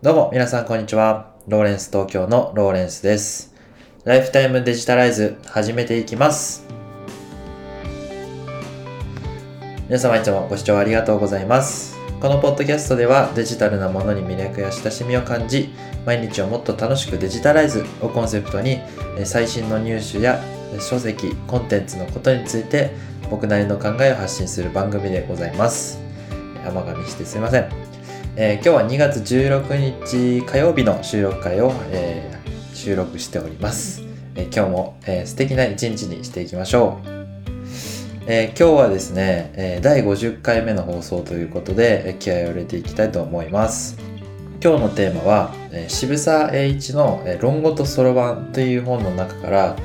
どうも皆さんこんにちは。ローレンス東京のローレンスです。ライフタイムデジタライズ始めていきます。皆様いつもご視聴ありがとうございます。このポッドキャストではデジタルなものに魅力や親しみを感じ、毎日をもっと楽しくデジタライズをコンセプトに最新の入手や書籍、コンテンツのことについて僕なりの考えを発信する番組でございます。山上してすいません。えー今日は2月16日火曜日の収録会を、えー収録しております。えー今日も、えー素敵な一日にしていきましょう。えー今日はですね、えー第50回目の放送ということで、えー気合を入れていきたいと思います。今日のテーマは、えー渋沢栄一の、えー論語とそろばんという本の中から、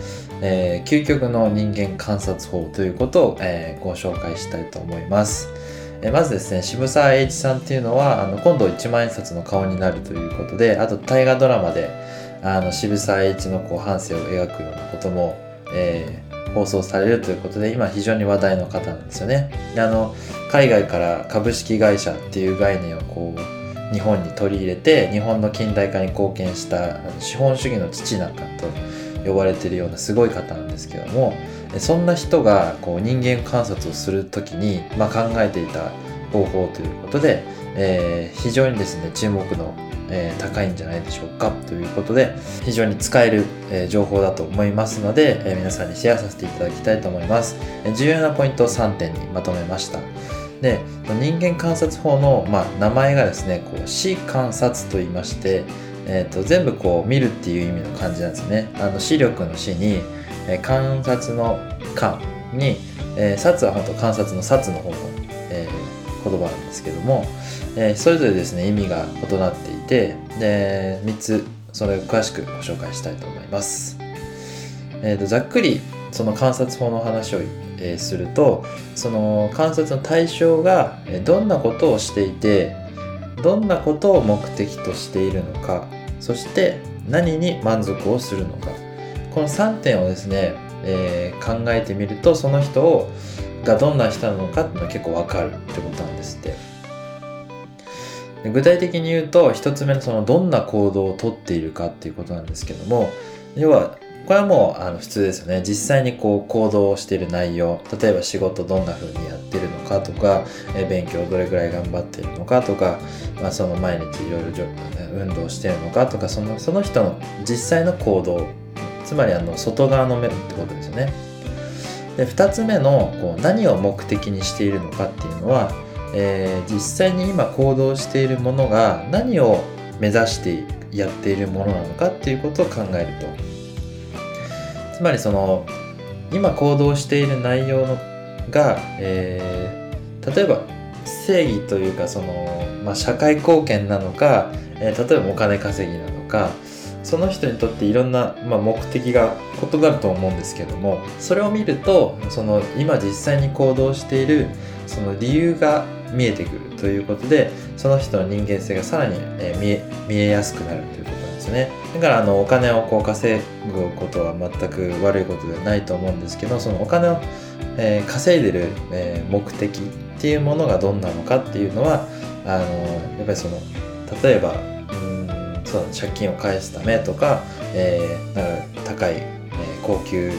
えー究極の人間観察法ということを、えーご紹介したいと思います。えまずですね渋沢栄一さんっていうのはあの今度一万円札の顔になるということであと大河ドラマであの渋沢栄一のこう半生を描くようなことも、えー放送されるということで今非常に話題の方なんですよね。であの海外から株式会社っていう概念をこう日本に取り入れて日本の近代化に貢献した資本主義の父なんかと呼ばれてるようなすごい方なんですけどもそんな人がこう人間観察をするときに、まあ、考えていた方法ということで、えー非常にですね注目の、えー高いんじゃないでしょうかということで非常に使える、えー情報だと思いますので、え皆さんにシェアさせていただきたいと思います、え重要なポイントを3点にまとめました。で人間観察法の、まあ、名前がですねこう視観察と言いまして、えー、と全部こう見るっていう意味の漢字なんですね。あの視力の視に、えー観察の観に、えー、察は本当観察の察の方の、えー言葉なんですけども、えーそれぞれですね意味が異なっていてで3つそれを詳しくご紹介したいと思います。えー、とざっくりその観察法の話を、えーするとその観察の対象がどんなことをしていてどんなことを目的としているのかそして何に満足をするのかこの3点をですね、えー考えてみるとその人をがどんな人なのかっていうのが結構わかるってことなんですって。具体的に言うと1つ目のそのどんな行動をとっているかっていうことなんですけども要はこれはもうあの普通ですよね。実際にこう行動をしている内容例えば仕事どんな風にやってるのかとかえ勉強どれぐらい頑張っているのかとか、まあ、その毎日いろいろ運動してるのかとかそのその人の実際の行動つまりあの外側の目ってことですよね。で2つ目のこう何を目的にしているのかっていうのは、えー実際に今行動しているものが何を目指してやっているものなのかっていうことを考えるとつまりその今行動している内容のが、えー例えば正義というかその、まあ、社会貢献なのか、えー例えばお金稼ぎなのかその人にとっていろんな、まあ、目的が異なると思うんですけどもそれを見るとその今実際に行動しているその理由が見えてくるということでその人の人間性がさらに、えー見え見えやすくなるということなんですね。だからあのお金をこう稼ぐことは全く悪いことではないと思うんですけどそのお金を、えー稼いでる、えー目的っていうものがどんなのかっていうのはあのやっぱりその例えばそうだね借金を返すためとか,、えーなんか高い、えー高級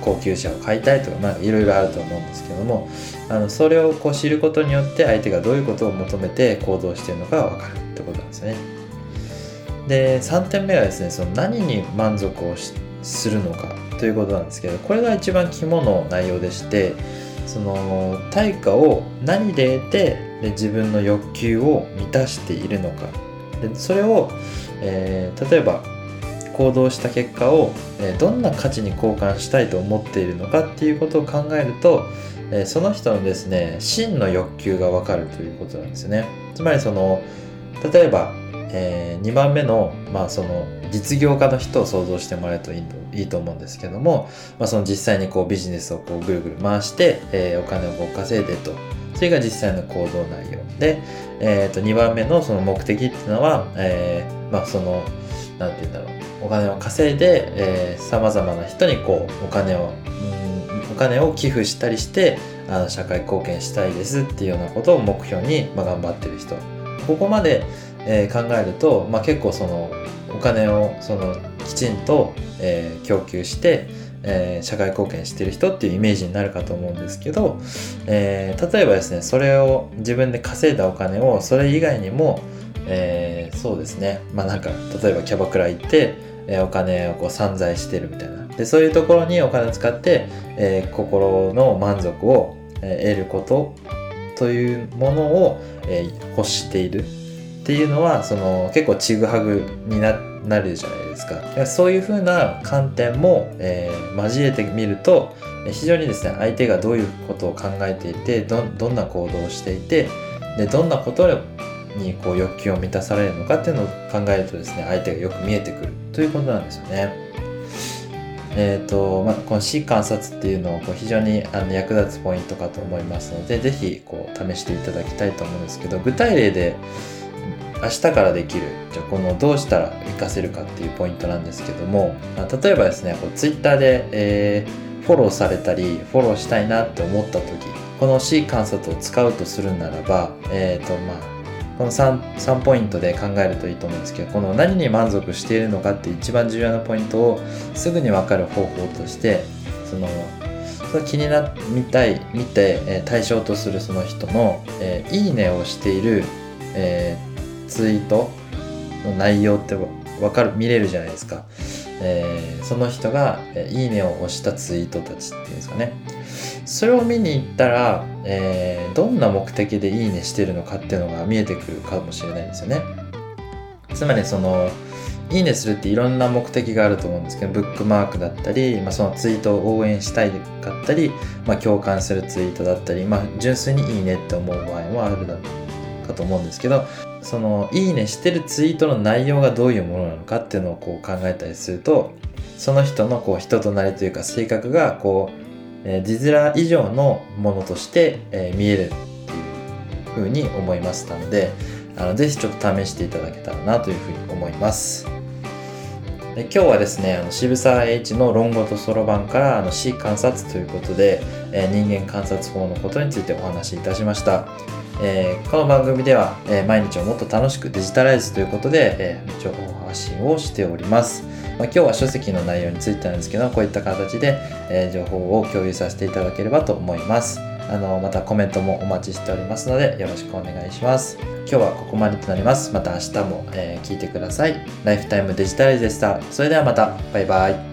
高級車を買いたいとかまあいろいろあると思うんですけどもあのそれをこう知ることによって相手がどういうことを求めて行動してるのかが分かるってことなんですね。で3点目はですねその何に満足をするのかということなんですけどこれが一番肝の内容でしてその対価を何で得てで自分の欲求を満たしているのかでそれを、えー例えば行動した結果を、えーどんな価値に交換したいと思っているのかっていうことを考えると、えーその人のですね真の欲求がわかるということなんですね。つまりその例えば、え2番目の,、まあその実業家の人を想像してもらえるといいと思うんですけども、まあ、その実際にこうビジネスをこうぐるぐる回して、えお金をこう稼いでと。それが実際の行動内容。で、えー、と2番目のその目的っていうのは、えーまあそのなんて言うんだろう。お金を稼いでさまざまな人にこうお金を、うん、お金を寄付したりしてあの社会貢献したいですっていうようなことを目標に、まあ、頑張ってる人。ここまで、えー、考えると、まあ、結構そのお金をそのきちんと、えー、供給して、えー、社会貢献してる人っていうイメージになるかと思うんですけど、えー、例えばですねそれを自分で稼いだお金をそれ以外にも、えー、そうですねまあなんか例えばキャバクラ行って、えお金をこう散財してるみたいな。でそういうところにお金を使って、え心の満足を、得ることというものを、え欲している。っていうのはその結構ちぐはぐになるじゃないですかそういうふうな観点も、えー、交えてみると非常にですね相手がどういうことを考えていてどんな行動をしていてでどんなことにこう欲求を満たされるのかっていうのを考えるとですね相手がよく見えてくるということなんですよね。えーとまあ、この C 観察っていうのをこう非常にあの役立つポイントかと思いますので是非試していただきたいと思うんですけど具体例で明日からできる。じゃあこのどうしたら活かせるかっていうポイントなんですけども。例えばですねこう Twitter で、えー、フォローされたりフォローしたいなって思った時この C 観察を使うとするならばえっ、ー、とまあこの 3, 3ポイントで考えるといいと思うんですけどこの何に満足しているのかって一番重要なポイントをすぐに分かる方法としてそのその気になみたい見て、え対象とするその人の、えー、いいねをしている、えーツイートの内容ってわかる見れるじゃないですか、えー、その人が「いいね」を押したツイートたちっていうんですかね。それを見に行ったら、えー、どんな目的で「いいね」してるのかっていうのが見えてくるかもしれないですよね。つまりそのいいねするっていろんな目的があると思うんですけどブックマークだったり、まあ、そのツイートを応援したいかったり、まあ、共感するツイートだったり、まあ、純粋にいいねって思う場合もあるだろう。かと思うんですけどそのいいねしてるツイートの内容がどういうものなのかっていうのをこう考えたりするとその人のこう人となりというか性格がこう、えー、字面以上のものとして、え、見えるっていうふうに思いましたのであのぜひちょっと試していただけたらなというふうに思います。で今日はですねあの渋沢栄一の論語とそろばんからあの C 観察ということで、えー、人間観察法のことについてお話しいたしました。えー、この番組では、えー、毎日をもっと楽しくデジタライズということで、えー、情報発信をしております。まあ、今日は書籍の内容についてなんですけど、こういった形で、え情報を共有させていただければと思います。あの、またコメントもお待ちしておりますので、よろしくお願いします。今日はここまでとなります。また明日も、え聞いてください。ライフタイムデジタライズでした。それではまた、バイバイ。